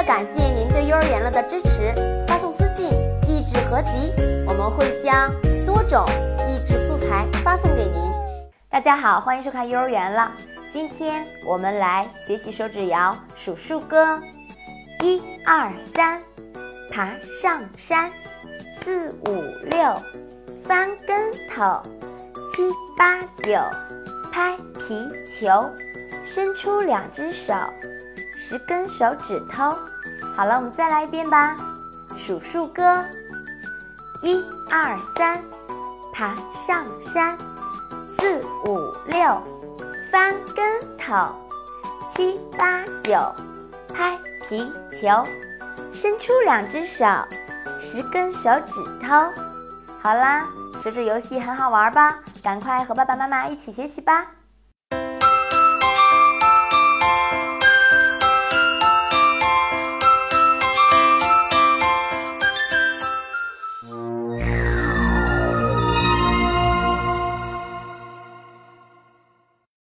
了感谢您对幼儿园了的支持，发送私信“益智合集”，我们会将多种益智素材发送给您。大家好，欢迎收看幼儿园了。今天我们来学习手指谣数数歌：一二三，爬上山；四五六，翻跟头；七八九，拍皮球；伸出两只手。十根手指头，好了，我们再来一遍吧。数数歌：一二三，爬上山；四五六，翻跟头；七八九，拍皮球；伸出两只手，十根手指头。好啦，手指游戏很好玩吧？赶快和爸爸妈妈一起学习吧。